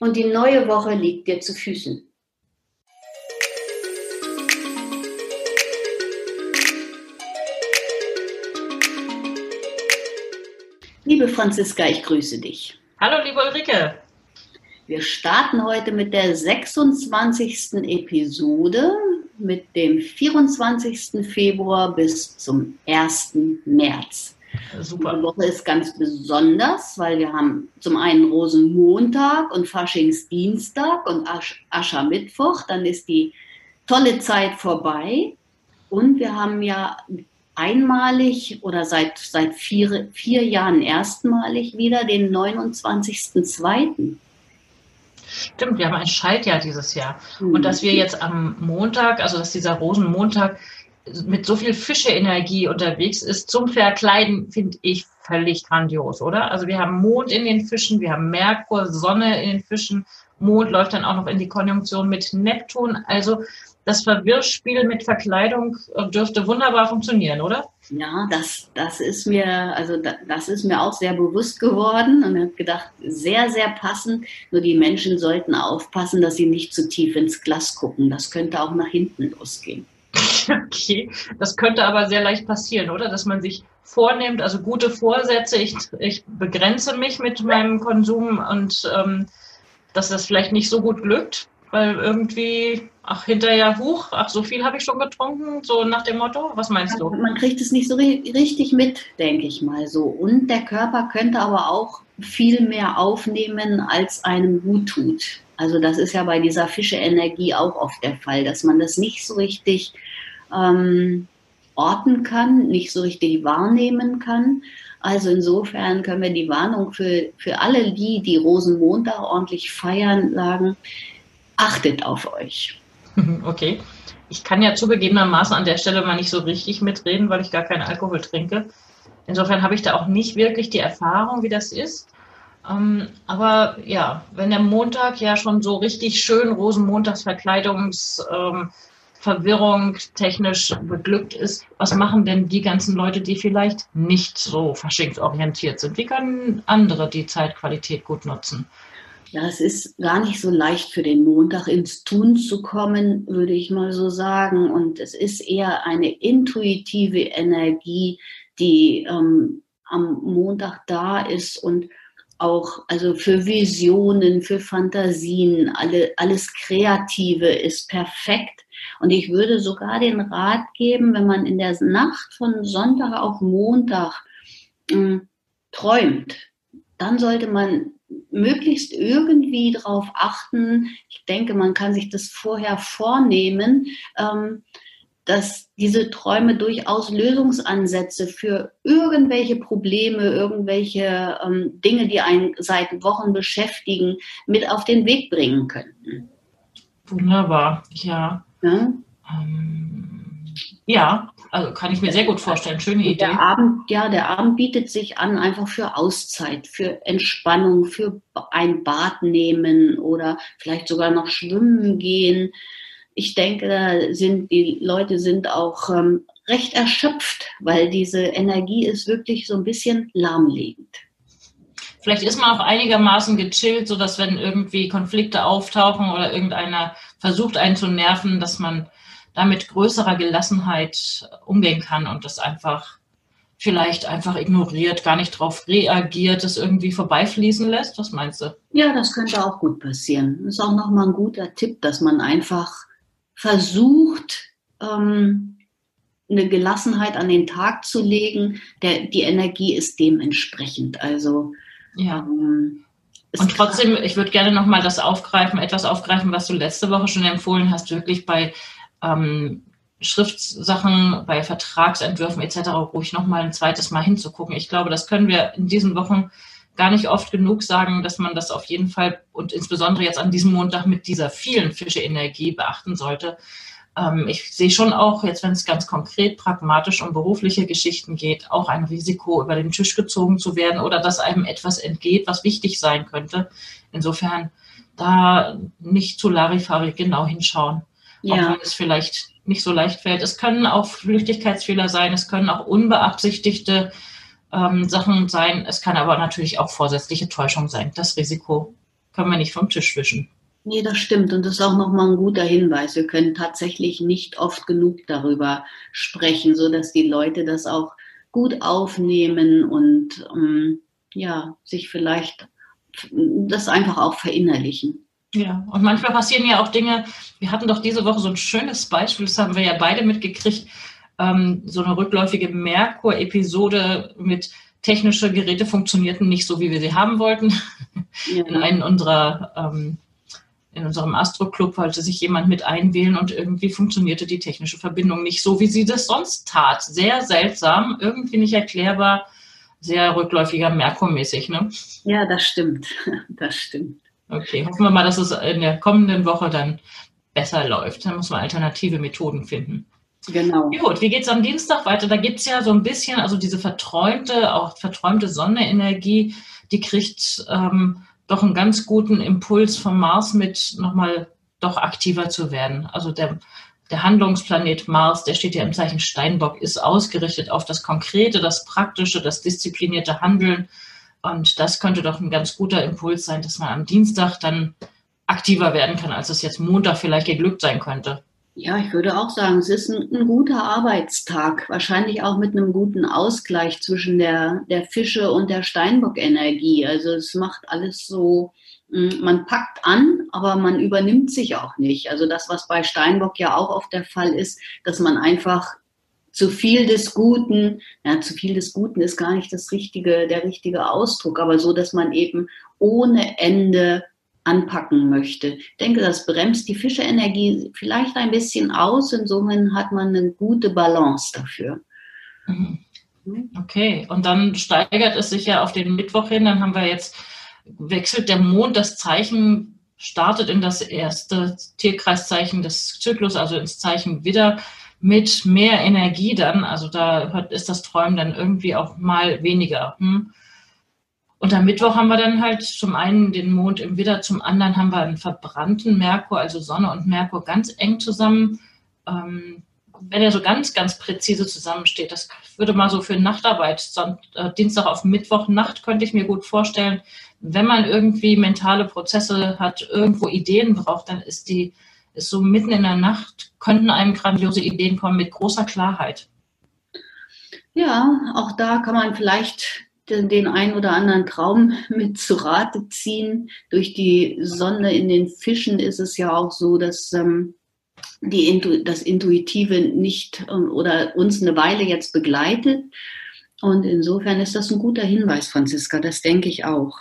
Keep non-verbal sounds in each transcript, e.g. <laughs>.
Und die neue Woche liegt dir zu Füßen. Liebe Franziska, ich grüße dich. Hallo, liebe Ulrike. Wir starten heute mit der 26. Episode mit dem 24. Februar bis zum 1. März. Super. Die Woche ist ganz besonders, weil wir haben zum einen Rosenmontag und Faschingsdienstag und Asch Aschermittwoch. Dann ist die tolle Zeit vorbei. Und wir haben ja einmalig oder seit, seit vier, vier Jahren erstmalig wieder den 29.02. Stimmt, wir haben ein Schaltjahr dieses Jahr. Mhm. Und dass wir jetzt am Montag, also dass dieser Rosenmontag mit so viel Fische-Energie unterwegs ist zum Verkleiden, finde ich völlig grandios, oder? Also wir haben Mond in den Fischen, wir haben Merkur, Sonne in den Fischen, Mond läuft dann auch noch in die Konjunktion mit Neptun. Also das Verwirrspiel mit Verkleidung äh, dürfte wunderbar funktionieren, oder? Ja, das, das ist mir, also das ist mir auch sehr bewusst geworden und habe gedacht, sehr, sehr passend. Nur die Menschen sollten aufpassen, dass sie nicht zu tief ins Glas gucken. Das könnte auch nach hinten losgehen. <laughs> Okay, das könnte aber sehr leicht passieren, oder? Dass man sich vornimmt, also gute Vorsätze, ich, ich begrenze mich mit meinem Konsum und ähm, dass das vielleicht nicht so gut glückt, weil irgendwie, ach, hinterher hoch, ach, so viel habe ich schon getrunken, so nach dem Motto. Was meinst du? Man kriegt es nicht so richtig mit, denke ich mal so. Und der Körper könnte aber auch viel mehr aufnehmen, als einem gut tut. Also das ist ja bei dieser Fische-Energie auch oft der Fall, dass man das nicht so richtig ähm, orten kann, nicht so richtig wahrnehmen kann. Also insofern können wir die Warnung für, für alle die, die Rosenmontag ordentlich feiern, sagen, achtet auf euch. <laughs> Okay. Ich kann ja zugegebenermaßen an der Stelle mal nicht so richtig mitreden, weil ich gar keinen Alkohol trinke. Insofern habe ich da auch nicht wirklich die Erfahrung, wie das ist. Ähm, aber ja, wenn der Montag ja schon so richtig schön Rosenmontagsverkleidungsverwirrung ähm, technisch beglückt ist, was machen denn die ganzen Leute, die vielleicht nicht so verschinktorientiert sind? Wie können andere die Zeitqualität gut nutzen? Ja, es ist gar nicht so leicht für den Montag ins Tun zu kommen, würde ich mal so sagen. Und es ist eher eine intuitive Energie, die ähm, am Montag da ist und auch also für Visionen, für Fantasien, alle, alles Kreative ist perfekt. Und ich würde sogar den Rat geben, wenn man in der Nacht von Sonntag auf Montag äh, träumt, dann sollte man möglichst irgendwie darauf achten. Ich denke, man kann sich das vorher vornehmen, ähm, dass diese Träume durchaus Lösungsansätze für irgendwelche Probleme, irgendwelche ähm, Dinge, die einen seit Wochen beschäftigen, mit auf den Weg bringen könnten. Wunderbar, ja. Ja, ähm, ja also kann ich mir sehr gut vorstellen. Schöne Idee. Der Abend, ja, der Abend bietet sich an einfach für Auszeit, für Entspannung, für ein Bad nehmen oder vielleicht sogar noch schwimmen gehen ich denke, da sind die Leute sind auch ähm, recht erschöpft, weil diese Energie ist wirklich so ein bisschen lahmlegend. Vielleicht ist man auch einigermaßen gechillt, sodass wenn irgendwie Konflikte auftauchen oder irgendeiner versucht einen zu nerven, dass man da mit größerer Gelassenheit umgehen kann und das einfach vielleicht einfach ignoriert, gar nicht darauf reagiert, es irgendwie vorbeifließen lässt? Was meinst du? Ja, das könnte auch gut passieren. Das ist auch nochmal ein guter Tipp, dass man einfach versucht, ähm, eine Gelassenheit an den Tag zu legen. Der, die Energie ist dementsprechend. Also ja. Ähm, und trotzdem, ich würde gerne nochmal das aufgreifen, etwas aufgreifen, was du letzte Woche schon empfohlen hast, wirklich bei ähm, Schriftsachen, bei Vertragsentwürfen etc. ruhig nochmal ein zweites Mal hinzugucken. Ich glaube, das können wir in diesen Wochen gar nicht oft genug sagen, dass man das auf jeden Fall und insbesondere jetzt an diesem Montag mit dieser vielen Fische-Energie beachten sollte. Ähm, ich sehe schon auch, jetzt wenn es ganz konkret pragmatisch um berufliche Geschichten geht, auch ein Risiko, über den Tisch gezogen zu werden oder dass einem etwas entgeht, was wichtig sein könnte. Insofern da nicht zu Larifari genau hinschauen. Ja. Auch wenn es vielleicht nicht so leicht fällt. Es können auch Flüchtigkeitsfehler sein, es können auch unbeabsichtigte ähm, Sachen sein. Es kann aber natürlich auch vorsätzliche Täuschung sein. Das Risiko können wir nicht vom Tisch wischen. Nee, das stimmt. Und das ist auch nochmal ein guter Hinweis. Wir können tatsächlich nicht oft genug darüber sprechen, sodass die Leute das auch gut aufnehmen und ähm, ja, sich vielleicht das einfach auch verinnerlichen. Ja, und manchmal passieren ja auch Dinge. Wir hatten doch diese Woche so ein schönes Beispiel, das haben wir ja beide mitgekriegt, ähm, so eine rückläufige Merkur-Episode mit technische Geräte funktionierten nicht so, wie wir sie haben wollten. Ja. In einem unserer ähm, in unserem Astro-Club wollte sich jemand mit einwählen und irgendwie funktionierte die technische Verbindung nicht so, wie sie das sonst tat. Sehr seltsam, irgendwie nicht erklärbar, sehr rückläufiger Merkur-mäßig. Ne? Ja, das stimmt. <laughs> Das stimmt. Okay, hoffen wir mal, dass es in der kommenden Woche dann besser läuft. Dann muss man alternative Methoden finden. Genau. Gut, wie geht es am Dienstag weiter? Da gibt es ja so ein bisschen, also diese verträumte, auch verträumte Sonnenenergie, die kriegt ähm, doch einen ganz guten Impuls vom Mars mit, nochmal doch aktiver zu werden. Also der, der Handlungsplanet Mars, der steht ja im Zeichen Steinbock, ist ausgerichtet auf das Konkrete, das Praktische, das disziplinierte Handeln und das könnte doch ein ganz guter Impuls sein, dass man am Dienstag dann aktiver werden kann, als es jetzt Montag vielleicht geglückt sein könnte. Ja, ich würde auch sagen, es ist ein, ein, guter Arbeitstag, wahrscheinlich auch mit einem guten Ausgleich zwischen der, der Fische und der Steinbock-Energie. Also es macht alles so, hm, man packt an, aber man übernimmt sich auch nicht. Also das, was bei Steinbock ja auch oft der Fall ist, dass man einfach zu viel des Guten, ja, zu viel des Guten ist gar nicht das richtige, der richtige Ausdruck, aber so, dass man eben ohne Ende anpacken möchte. Ich denke, das bremst die Fischeenergie vielleicht ein bisschen aus. Insofern hat man eine gute Balance dafür. Mhm. Okay, und dann steigert es sich ja auf den Mittwoch hin. Dann haben wir jetzt, wechselt der Mond das Zeichen, startet in das erste Tierkreiszeichen des Zyklus, also ins Zeichen Widder mit mehr Energie dann. Also da ist das Träumen dann irgendwie auch mal weniger. Hm? Und am Mittwoch haben wir dann halt zum einen den Mond im Widder, zum anderen haben wir einen verbrannten Merkur, also Sonne und Merkur ganz eng zusammen. Ähm, wenn er so ganz, ganz präzise zusammensteht, das würde mal so für Nachtarbeit, äh, Dienstag auf Mittwoch Nacht könnte ich mir gut vorstellen. Wenn man irgendwie mentale Prozesse hat, irgendwo Ideen braucht, dann ist die ist so mitten in der Nacht, könnten einem grandiose Ideen kommen mit großer Klarheit. Ja, auch da kann man vielleicht den, einen oder anderen Traum <laughs> mit zu Rate ziehen. Durch die Sonne in den Fischen ist es ja auch so, dass ähm, die, das Intuitive nicht ähm, oder uns eine Weile jetzt begleitet. Und insofern ist das ein guter Hinweis, Franziska, das denke ich auch.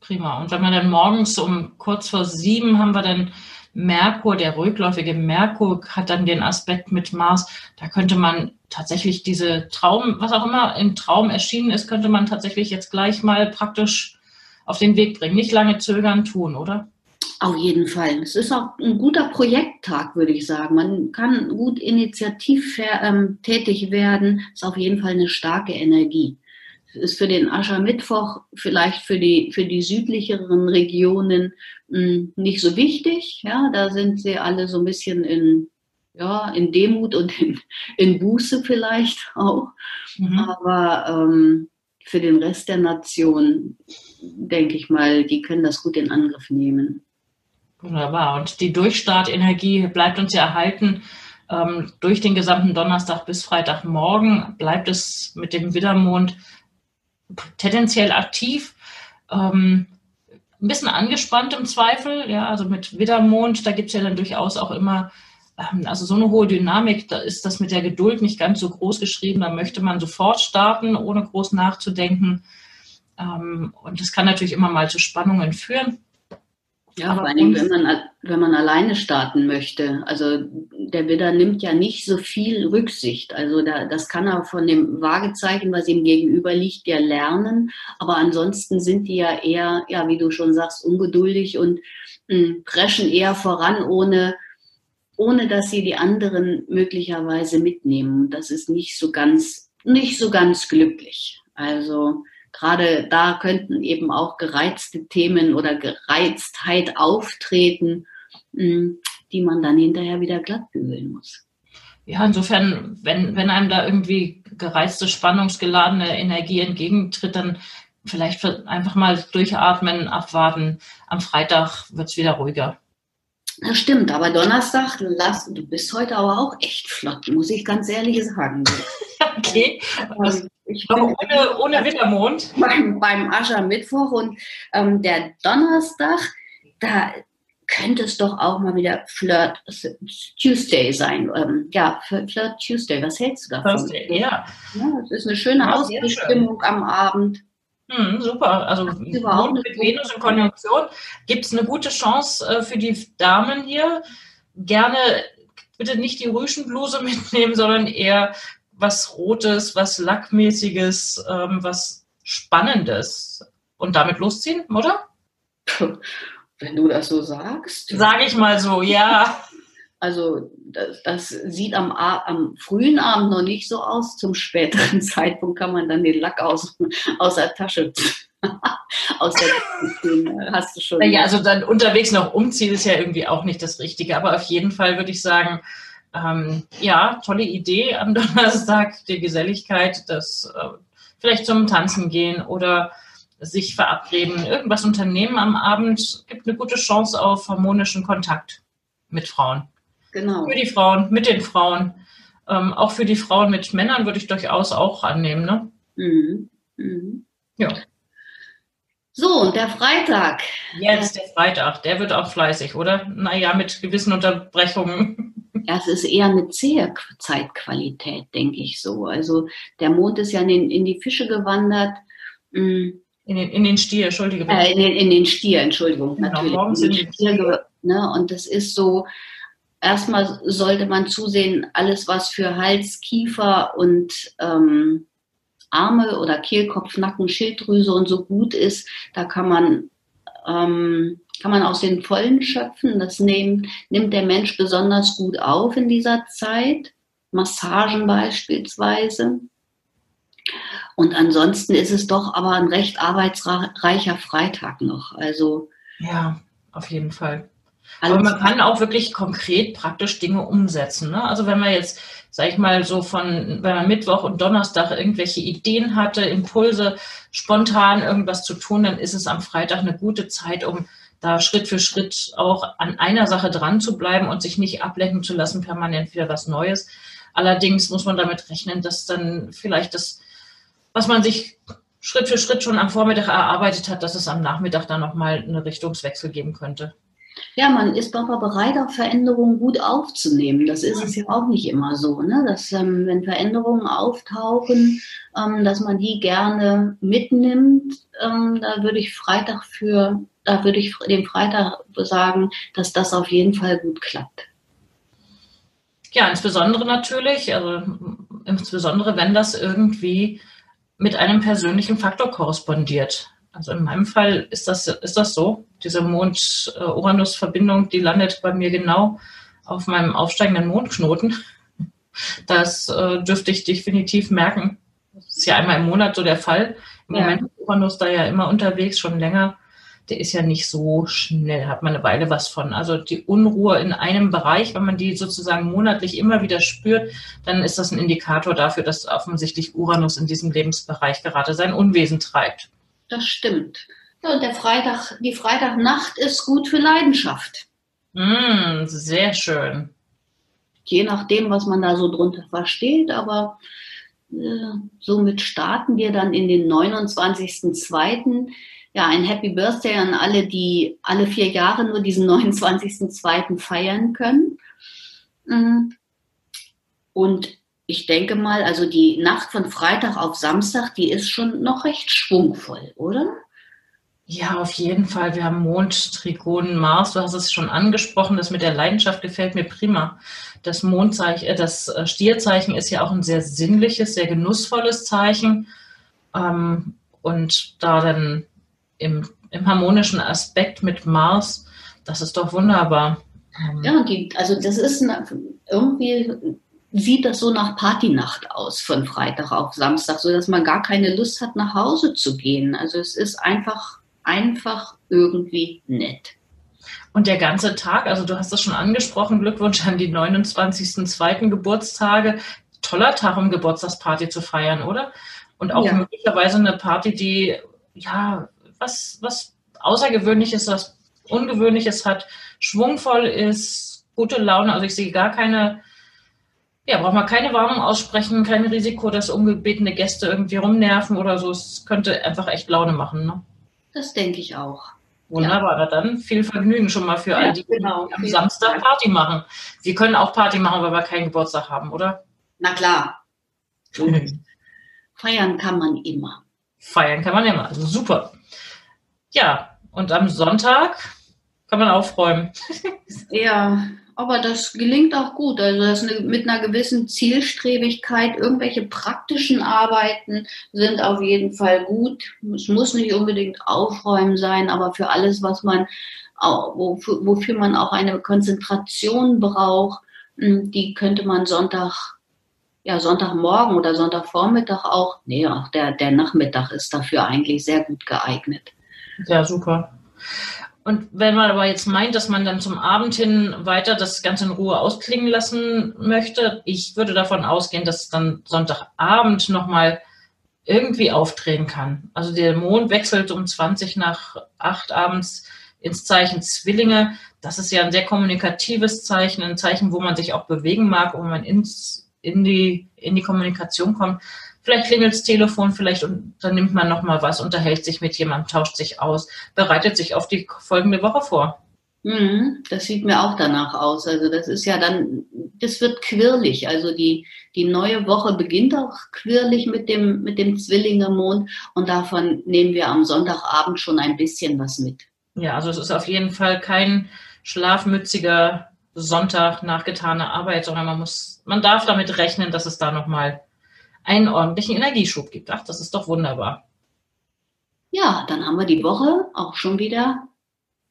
Prima. Und wenn wir dann morgens um kurz vor sieben haben wir dann Merkur, der rückläufige Merkur hat dann den Aspekt mit Mars. Da könnte man tatsächlich diese Traum, was auch immer im Traum erschienen ist, könnte man tatsächlich jetzt gleich mal praktisch auf den Weg bringen. Nicht lange zögern tun, oder? Auf jeden Fall. Es ist auch ein guter Projekttag, würde ich sagen. Man kann gut initiativ ähm, tätig werden. Es ist auf jeden Fall eine starke Energie ist für den Aschermittwoch vielleicht für die, für die südlicheren Regionen mh, hm, nicht so wichtig. Ja, da sind sie alle so ein bisschen in, ja, in Demut und in, in Buße vielleicht auch. Mhm. Aber ähm, für den Rest der Nation, denke ich mal, die können das gut in Angriff nehmen. Wunderbar. Und die Durchstartenergie bleibt uns ja erhalten. Ähm, durch den gesamten Donnerstag bis Freitagmorgen bleibt es mit dem Widdermond tendenziell aktiv, ähm, ein bisschen angespannt im Zweifel, ja, also mit Widdermond, da gibt es ja dann durchaus auch immer, ähm, also so eine hohe Dynamik, da ist das mit der Geduld nicht ganz so groß geschrieben, da möchte man sofort starten, ohne groß nachzudenken. Ähm, und das kann natürlich immer mal zu Spannungen führen. Ja, vor allem, wenn man, wenn man alleine starten möchte. Also der Widder nimmt ja nicht so viel Rücksicht. Also da, das kann er von dem Wagezeichen, was ihm gegenüber liegt, ja lernen. Aber ansonsten sind die ja eher, ja, wie du schon sagst, ungeduldig und mh, hm, preschen eher voran, ohne, ohne dass sie die anderen möglicherweise mitnehmen. Das ist nicht so ganz, nicht so ganz glücklich. Also gerade da könnten eben auch gereizte Themen oder Gereiztheit auftreten, hm, die man dann hinterher wieder glatt bügeln muss. Ja, insofern, wenn, wenn einem da irgendwie gereizte, spannungsgeladene Energie entgegentritt, dann vielleicht einfach mal durchatmen, abwarten. Am Freitag wird es wieder ruhiger. Das stimmt, aber Donnerstag, du, lass, du bist heute aber auch echt flott, muss ich ganz ehrlich sagen. <laughs> okay. Also, ich bin ohne, ohne Wintermond. Beim, beim Aschermittwoch und ähm, der Donnerstag, da könnte es doch auch mal wieder Flirt Tuesday sein. Ähm, ja, Flirt Tuesday, was hältst du davon? Thursday, ja. ja. Das ist eine schöne ja, Ausbestimmung am Abend. Hm, super. Also Mond mit Venus in Konjunktion. Gibt es eine gute Chance äh, für die Damen hier? Gerne bitte nicht die Rüschenbluse <laughs> mitnehmen, sondern eher was Rotes, was Lackmäßiges, ähm, was Spannendes und damit losziehen, oder? Wenn du das so sagst. Sage ich mal so, ja. Also das, das sieht am, am, frühen Abend noch nicht so aus. Zum späteren <laughs> Zeitpunkt kann man dann den Lack aus, aus der Tasche <laughs> aus der Tasche hast du schon. Naja, also dann unterwegs noch umziehen ist ja irgendwie auch nicht das Richtige. Aber auf jeden Fall würde ich sagen, ähm, ja, tolle Idee am <laughs> Donnerstag, die Geselligkeit, das äh, vielleicht zum Tanzen gehen oder sich verabreden, irgendwas unternehmen am Abend, gibt eine gute Chance auf harmonischen Kontakt mit Frauen. Genau. Für die Frauen, mit den Frauen. Ähm, auch für die Frauen mit Männern würde ich durchaus auch annehmen. Ne? Mhm. Mhm. Ja. So, und der Freitag. Jetzt der Freitag, der wird auch fleißig, oder? Naja, mit gewissen Unterbrechungen. <laughs> Ja, es ist eher eine zähe Zeitqualität, denke ich so. Also der Mond ist ja in, den, in die Fische gewandert. Mhm. In den, in den Stier, Entschuldigung. Äh, in, den, in den Stier, Entschuldigung, genau, natürlich. In den Stier, ne? Und das ist so, erstmal sollte man zusehen, alles was für Hals, Kiefer und ähm, Arme oder Kehlkopf, Nacken, Schilddrüse und so gut ist, da kann man ähm, kann man aus den Vollen schöpfen. Das nimmt, nimmt der Mensch besonders gut auf in dieser Zeit. Massagen beispielsweise. Und ansonsten ist es doch aber ein recht arbeitsreicher Freitag noch. Also ja, auf jeden Fall. Aber man kann auch wirklich konkret praktisch Dinge umsetzen. Ne? Also wenn man jetzt, sag ich mal, so von, wenn man Mittwoch und Donnerstag irgendwelche Ideen hatte, Impulse, spontan irgendwas zu tun, dann ist es am Freitag eine gute Zeit, um da Schritt für Schritt auch an einer Sache dran zu bleiben und sich nicht ablenken zu lassen, permanent wieder was Neues. Allerdings muss man damit rechnen, dass dann vielleicht das, was man sich Schritt für Schritt schon am Vormittag erarbeitet hat, dass es am Nachmittag dann nochmal eine Richtungswechsel geben könnte. Ja, man ist aber bereit, auch Veränderungen gut aufzunehmen. Das ist es ja auch nicht immer so, ne? dass ähm, wenn Veränderungen auftauchen, ähm, dass man die gerne mitnimmt. Ähm, da würde ich Freitag für, da würde ich dem Freitag sagen, dass das auf jeden Fall gut klappt. Ja, insbesondere natürlich, also insbesondere wenn das irgendwie mit einem persönlichen Faktor korrespondiert. Also in meinem Fall ist das, ist das so. Diese Mond-Uranus-Verbindung, die landet bei mir genau auf meinem aufsteigenden Mondknoten. Das äh, dürfte ich definitiv merken. Das ist ja einmal im Monat so der Fall. Im ja. Moment ist Uranus da ja immer unterwegs, schon länger. Der ist ja nicht so schnell, hat man eine Weile was von. Also die Unruhe in einem Bereich, wenn man die sozusagen monatlich immer wieder spürt, dann ist das ein Indikator dafür, dass offensichtlich Uranus in diesem Lebensbereich gerade sein Unwesen treibt. Das stimmt. Ja, und der Freitag, die Freitagnacht ist gut für Leidenschaft. Mm, sehr schön. Je nachdem, was man da so drunter versteht, aber äh, somit starten wir dann in den 29.02. Ja, ein Happy Birthday an alle, die alle vier Jahre nur diesen <laughs> 29.02. feiern können. Mm. Und ich denke mal, also die Nacht von Freitag auf Samstag, die ist schon noch recht schwungvoll, oder? Ja, auf jeden Fall. Wir haben Mond, Trigon, Mars. Du hast es schon angesprochen. Das mit der Leidenschaft gefällt mir prima. Das Mondzeichen, äh, das äh, Stierzeichen ist ja auch ein sehr sinnliches, sehr genussvolles Zeichen. Ähm, und da dann im, im harmonischen Aspekt mit Mars, das ist doch wunderbar. Ähm, ja, also das ist eine, irgendwie sieht das so nach Partynacht aus von Freitag auf Samstag, so dass man gar keine Lust hat, nach Hause zu gehen. Also es ist einfach einfach irgendwie nett. Und der ganze Tag, also du hast das schon angesprochen, Glückwunsch an die 29.02. Geburtstage. Toller Tag, um Geburtstagsparty zu feiern, oder? Und auch ja. möglicherweise eine Party, die ja was, was Außergewöhnliches, was Ungewöhnliches hat, schwungvoll ist, gute Laune. Also ich sehe gar keine, ja, braucht man keine Warnung aussprechen, kein Risiko, dass ungebetene Gäste irgendwie rumnerven oder so. Es könnte einfach echt Laune machen. Ne? Das denke ich auch. Wunderbar, ja. dann viel Vergnügen schon mal für ja, all die, genau. die am Samstag Party machen. Wir können auch Party machen, weil wir keinen Geburtstag haben, oder? Na klar. <laughs> Feiern kann man immer. Feiern kann man immer. Also super. Ja, und am Sonntag kann man aufräumen. <laughs> ja, aber das gelingt auch gut. Also das eine, mit einer gewissen Zielstrebigkeit, irgendwelche praktischen Arbeiten sind auf jeden Fall gut. Es muss nicht unbedingt Aufräumen sein, aber für alles, was man, wofür, wofür man auch eine Konzentration braucht, hm, die könnte man Sonntag ja, Sonntagmorgen oder Sonntagvormittag auch, nee, auch der, der Nachmittag ist dafür eigentlich sehr gut geeignet. Ja, super. Und wenn man aber jetzt meint, dass man dann zum Abend hin weiter das Ganze in Ruhe ausklingen lassen möchte, ich würde davon ausgehen, dass dann Sonntagabend nochmal irgendwie aufdrehen kann. Also der Mond wechselt um 20 nach 8 abends ins Zeichen Zwillinge. Das ist ja ein sehr kommunikatives Zeichen, ein Zeichen, wo man sich auch bewegen mag, wo man ins, in, die, in die Kommunikation kommt. Vielleicht klingelt das Telefon, vielleicht unternimmt man nochmal was, unterhält sich mit jemandem, tauscht sich aus, bereitet sich auf die folgende Woche vor. Mhm, das sieht mir auch danach aus. Also das ist ja dann, das wird quirlig. Also die, die neue Woche beginnt auch quirlig mit dem, mit dem Zwillingemond und davon nehmen wir am Sonntagabend schon ein bisschen was mit. Ja, also es ist auf jeden Fall kein schlafmütziger Sonntag nach getaner Arbeit, sondern man muss, man darf damit rechnen, dass es da nochmal einen ordentlichen Energieschub gibt. Ach, das ist doch wunderbar. Ja, dann haben wir die Woche auch schon wieder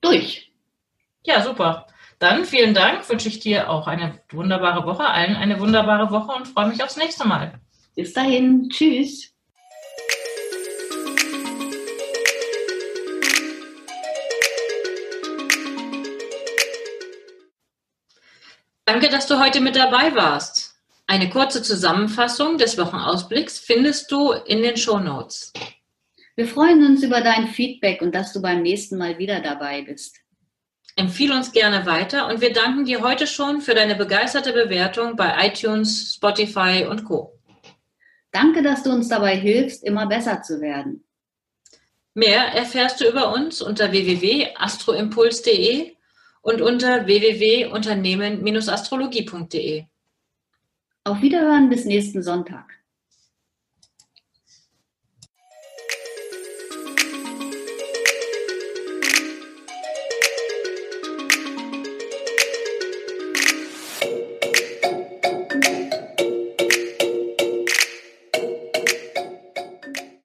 durch. Ja, super. Dann vielen Dank, wünsche ich dir auch eine wunderbare Woche, allen eine wunderbare Woche und freue mich aufs nächste Mal. Bis dahin, tschüss. Danke, dass du heute mit dabei warst. Eine kurze Zusammenfassung des Wochenausblicks findest du in den Show Notes. Wir freuen uns über dein Feedback und dass du beim nächsten Mal wieder dabei bist. Empfehle uns gerne weiter und wir danken dir heute schon für deine begeisterte Bewertung bei iTunes, Spotify und Co. Danke, dass du uns dabei hilfst, immer besser zu werden. Mehr erfährst du über uns unter www.astroimpuls.de und unter www.unternehmen-astrologie.de. Auf Wiederhören bis nächsten Sonntag.